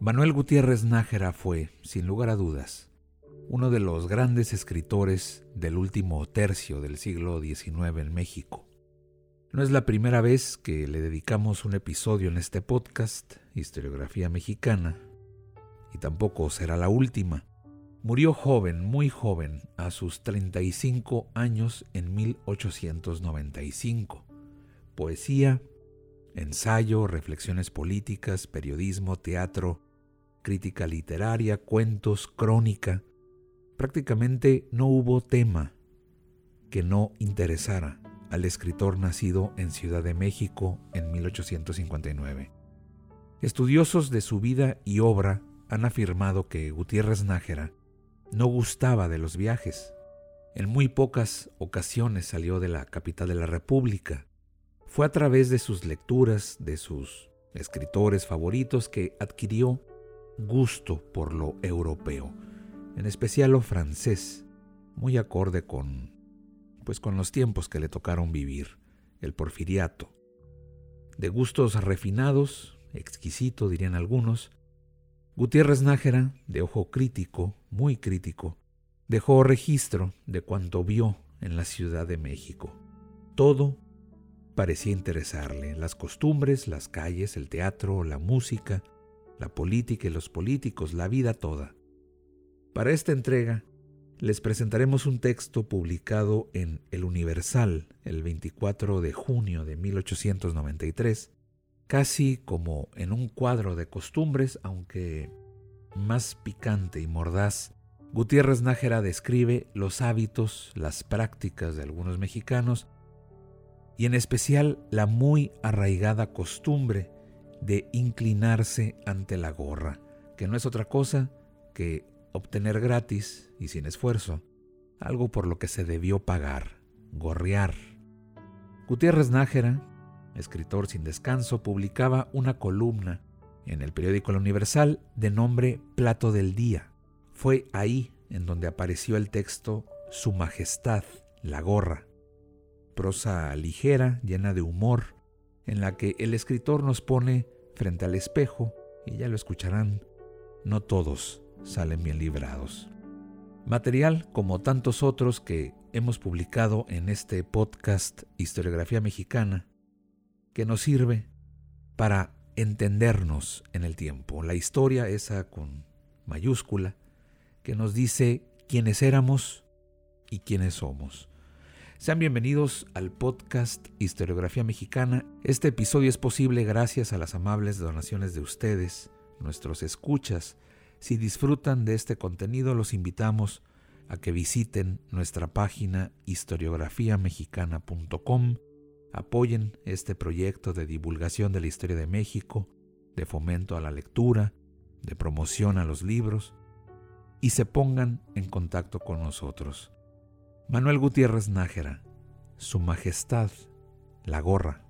Manuel Gutiérrez Nájera fue, sin lugar a dudas, uno de los grandes escritores del último tercio del siglo XIX en México. No es la primera vez que le dedicamos un episodio en este podcast, Historiografía Mexicana, y tampoco será la última. Murió joven, muy joven, a sus 35 años en 1895. Poesía, ensayo, reflexiones políticas, periodismo, teatro, crítica literaria, cuentos, crónica. Prácticamente no hubo tema que no interesara al escritor nacido en Ciudad de México en 1859. Estudiosos de su vida y obra han afirmado que Gutiérrez Nájera no gustaba de los viajes. En muy pocas ocasiones salió de la capital de la República. Fue a través de sus lecturas, de sus escritores favoritos, que adquirió gusto por lo europeo, en especial lo francés, muy acorde con pues con los tiempos que le tocaron vivir, el porfiriato. De gustos refinados, exquisito dirían algunos, Gutiérrez Nájera, de ojo crítico, muy crítico, dejó registro de cuanto vio en la Ciudad de México. Todo parecía interesarle, las costumbres, las calles, el teatro, la música, la política y los políticos, la vida toda. Para esta entrega les presentaremos un texto publicado en El Universal el 24 de junio de 1893, casi como en un cuadro de costumbres, aunque más picante y mordaz. Gutiérrez Nájera describe los hábitos, las prácticas de algunos mexicanos y en especial la muy arraigada costumbre de inclinarse ante la gorra, que no es otra cosa que obtener gratis y sin esfuerzo algo por lo que se debió pagar, gorrear. Gutiérrez Nájera, escritor sin descanso, publicaba una columna en el periódico La Universal de nombre Plato del Día. Fue ahí en donde apareció el texto Su Majestad, la gorra, prosa ligera, llena de humor, en la que el escritor nos pone frente al espejo, y ya lo escucharán, no todos salen bien librados. Material como tantos otros que hemos publicado en este podcast Historiografía Mexicana, que nos sirve para entendernos en el tiempo. La historia esa con mayúscula, que nos dice quiénes éramos y quiénes somos. Sean bienvenidos al podcast Historiografía Mexicana. Este episodio es posible gracias a las amables donaciones de ustedes, nuestros escuchas. Si disfrutan de este contenido, los invitamos a que visiten nuestra página historiografiamexicana.com, apoyen este proyecto de divulgación de la historia de México, de fomento a la lectura, de promoción a los libros, y se pongan en contacto con nosotros. Manuel Gutiérrez Nájera, Su Majestad, la gorra.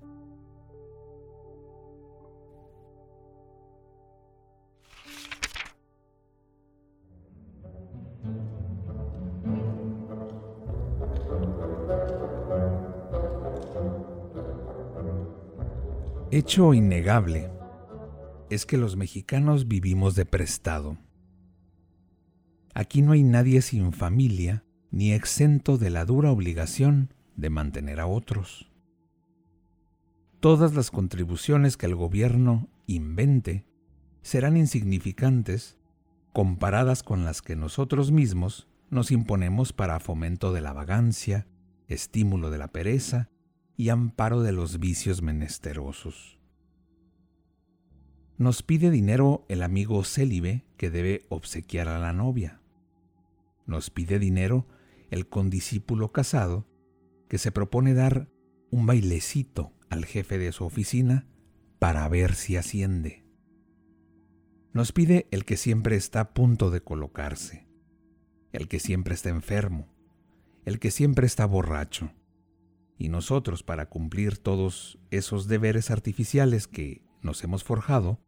Hecho innegable es que los mexicanos vivimos de prestado. Aquí no hay nadie sin familia ni exento de la dura obligación de mantener a otros. Todas las contribuciones que el gobierno invente serán insignificantes comparadas con las que nosotros mismos nos imponemos para fomento de la vagancia, estímulo de la pereza y amparo de los vicios menesterosos. Nos pide dinero el amigo célibe que debe obsequiar a la novia nos pide dinero el condiscípulo casado que se propone dar un bailecito al jefe de su oficina para ver si asciende. Nos pide el que siempre está a punto de colocarse, el que siempre está enfermo, el que siempre está borracho. Y nosotros, para cumplir todos esos deberes artificiales que nos hemos forjado,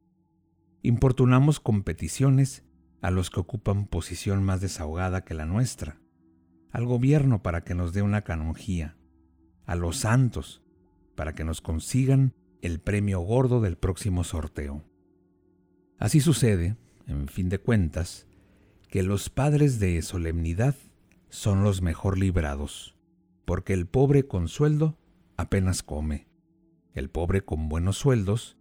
importunamos con peticiones a los que ocupan posición más desahogada que la nuestra, al gobierno para que nos dé una canonjía, a los santos para que nos consigan el premio gordo del próximo sorteo. Así sucede, en fin de cuentas, que los padres de solemnidad son los mejor librados, porque el pobre con sueldo apenas come, el pobre con buenos sueldos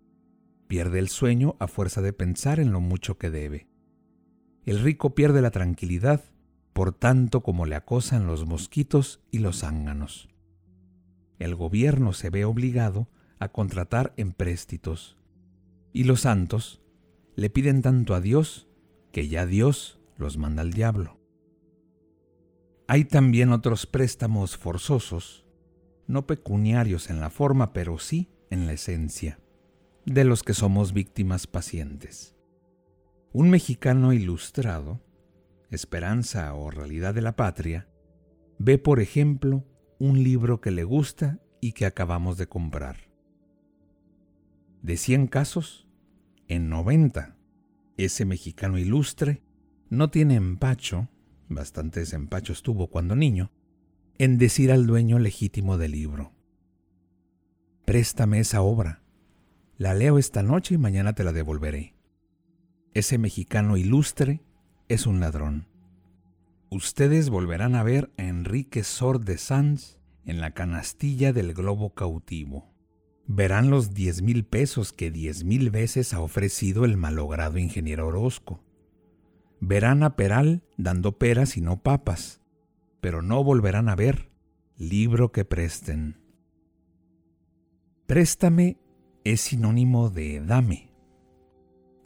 pierde el sueño a fuerza de pensar en lo mucho que debe. El rico pierde la tranquilidad por tanto como le acosan los mosquitos y los zánganos. El gobierno se ve obligado a contratar empréstitos y los santos le piden tanto a Dios que ya Dios los manda al diablo. Hay también otros préstamos forzosos, no pecuniarios en la forma, pero sí en la esencia, de los que somos víctimas pacientes. Un mexicano ilustrado, esperanza o realidad de la patria, ve, por ejemplo, un libro que le gusta y que acabamos de comprar. De 100 casos, en 90, ese mexicano ilustre no tiene empacho, bastantes empachos tuvo cuando niño, en decir al dueño legítimo del libro, préstame esa obra, la leo esta noche y mañana te la devolveré. Ese mexicano ilustre es un ladrón. Ustedes volverán a ver a Enrique Sor de Sanz en la canastilla del globo cautivo. Verán los diez mil pesos que diez mil veces ha ofrecido el malogrado ingeniero Orozco. Verán a Peral dando peras y no papas, pero no volverán a ver libro que presten. Préstame es sinónimo de dame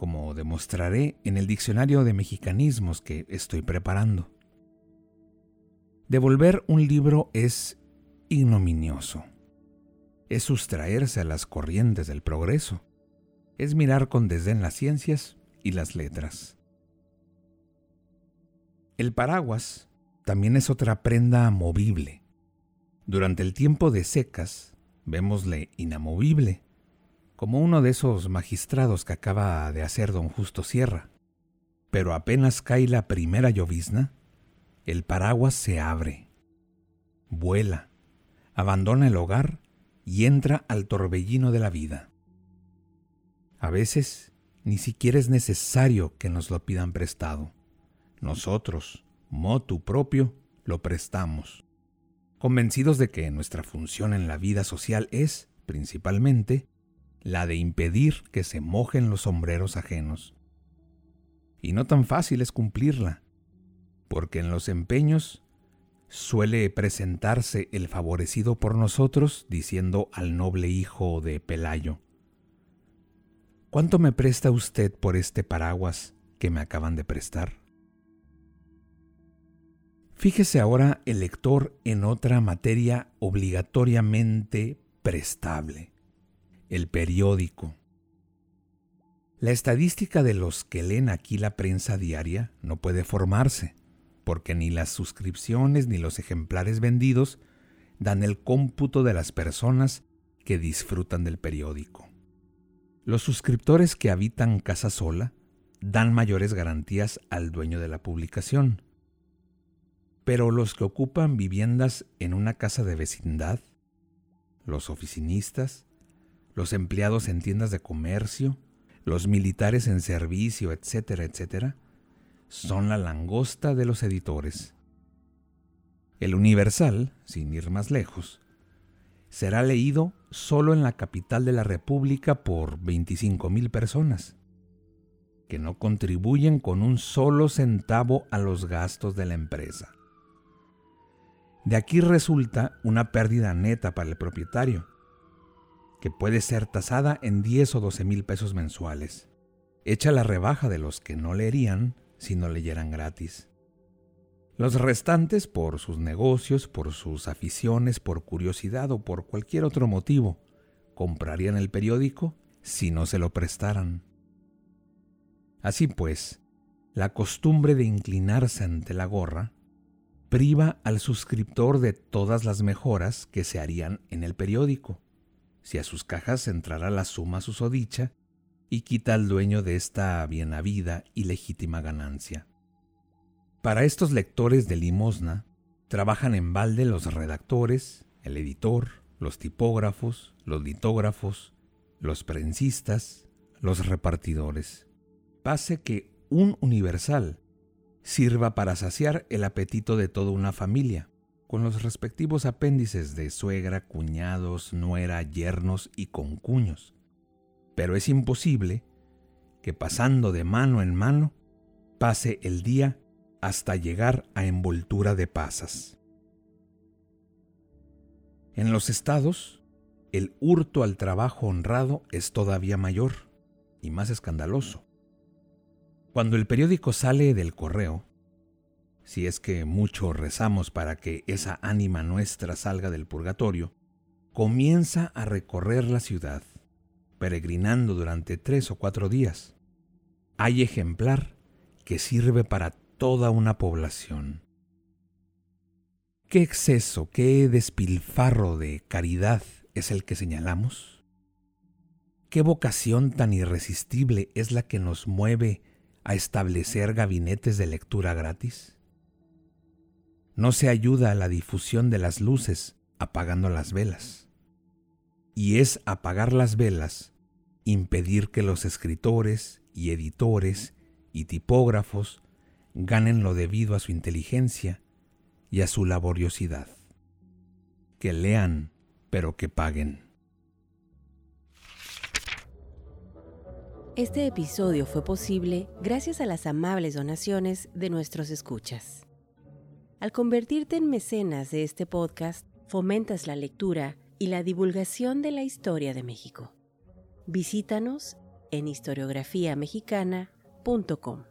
como demostraré en el diccionario de mexicanismos que estoy preparando. Devolver un libro es ignominioso. Es sustraerse a las corrientes del progreso. Es mirar con desdén las ciencias y las letras. El paraguas también es otra prenda movible. Durante el tiempo de secas, vémosle inamovible como uno de esos magistrados que acaba de hacer don Justo Sierra. Pero apenas cae la primera llovizna, el paraguas se abre, vuela, abandona el hogar y entra al torbellino de la vida. A veces ni siquiera es necesario que nos lo pidan prestado. Nosotros, motu propio, lo prestamos, convencidos de que nuestra función en la vida social es, principalmente, la de impedir que se mojen los sombreros ajenos. Y no tan fácil es cumplirla, porque en los empeños suele presentarse el favorecido por nosotros diciendo al noble hijo de Pelayo, ¿Cuánto me presta usted por este paraguas que me acaban de prestar? Fíjese ahora el lector en otra materia obligatoriamente prestable el periódico. La estadística de los que leen aquí la prensa diaria no puede formarse, porque ni las suscripciones ni los ejemplares vendidos dan el cómputo de las personas que disfrutan del periódico. Los suscriptores que habitan casa sola dan mayores garantías al dueño de la publicación, pero los que ocupan viviendas en una casa de vecindad, los oficinistas, los empleados en tiendas de comercio, los militares en servicio, etcétera, etcétera, son la langosta de los editores. El Universal, sin ir más lejos, será leído solo en la capital de la República por 25 mil personas, que no contribuyen con un solo centavo a los gastos de la empresa. De aquí resulta una pérdida neta para el propietario, que puede ser tasada en 10 o 12 mil pesos mensuales, hecha la rebaja de los que no leerían si no leyeran gratis. Los restantes por sus negocios, por sus aficiones, por curiosidad o por cualquier otro motivo, comprarían el periódico si no se lo prestaran. Así pues, la costumbre de inclinarse ante la gorra priva al suscriptor de todas las mejoras que se harían en el periódico, si a sus cajas entrará la suma susodicha y quita al dueño de esta bien habida y legítima ganancia. Para estos lectores de limosna, trabajan en balde los redactores, el editor, los tipógrafos, los litógrafos, los prensistas, los repartidores. Pase que un universal sirva para saciar el apetito de toda una familia, con los respectivos apéndices de suegra, cuñados, nuera, yernos y concuños. Pero es imposible que pasando de mano en mano pase el día hasta llegar a envoltura de pasas. En los estados, el hurto al trabajo honrado es todavía mayor y más escandaloso. Cuando el periódico sale del correo, si es que mucho rezamos para que esa ánima nuestra salga del purgatorio, comienza a recorrer la ciudad, peregrinando durante tres o cuatro días. Hay ejemplar que sirve para toda una población. ¿Qué exceso, qué despilfarro de caridad es el que señalamos? ¿Qué vocación tan irresistible es la que nos mueve a establecer gabinetes de lectura gratis? No se ayuda a la difusión de las luces apagando las velas. Y es apagar las velas impedir que los escritores y editores y tipógrafos ganen lo debido a su inteligencia y a su laboriosidad. Que lean, pero que paguen. Este episodio fue posible gracias a las amables donaciones de nuestros escuchas. Al convertirte en mecenas de este podcast, fomentas la lectura y la divulgación de la historia de México. Visítanos en historiografiamexicana.com.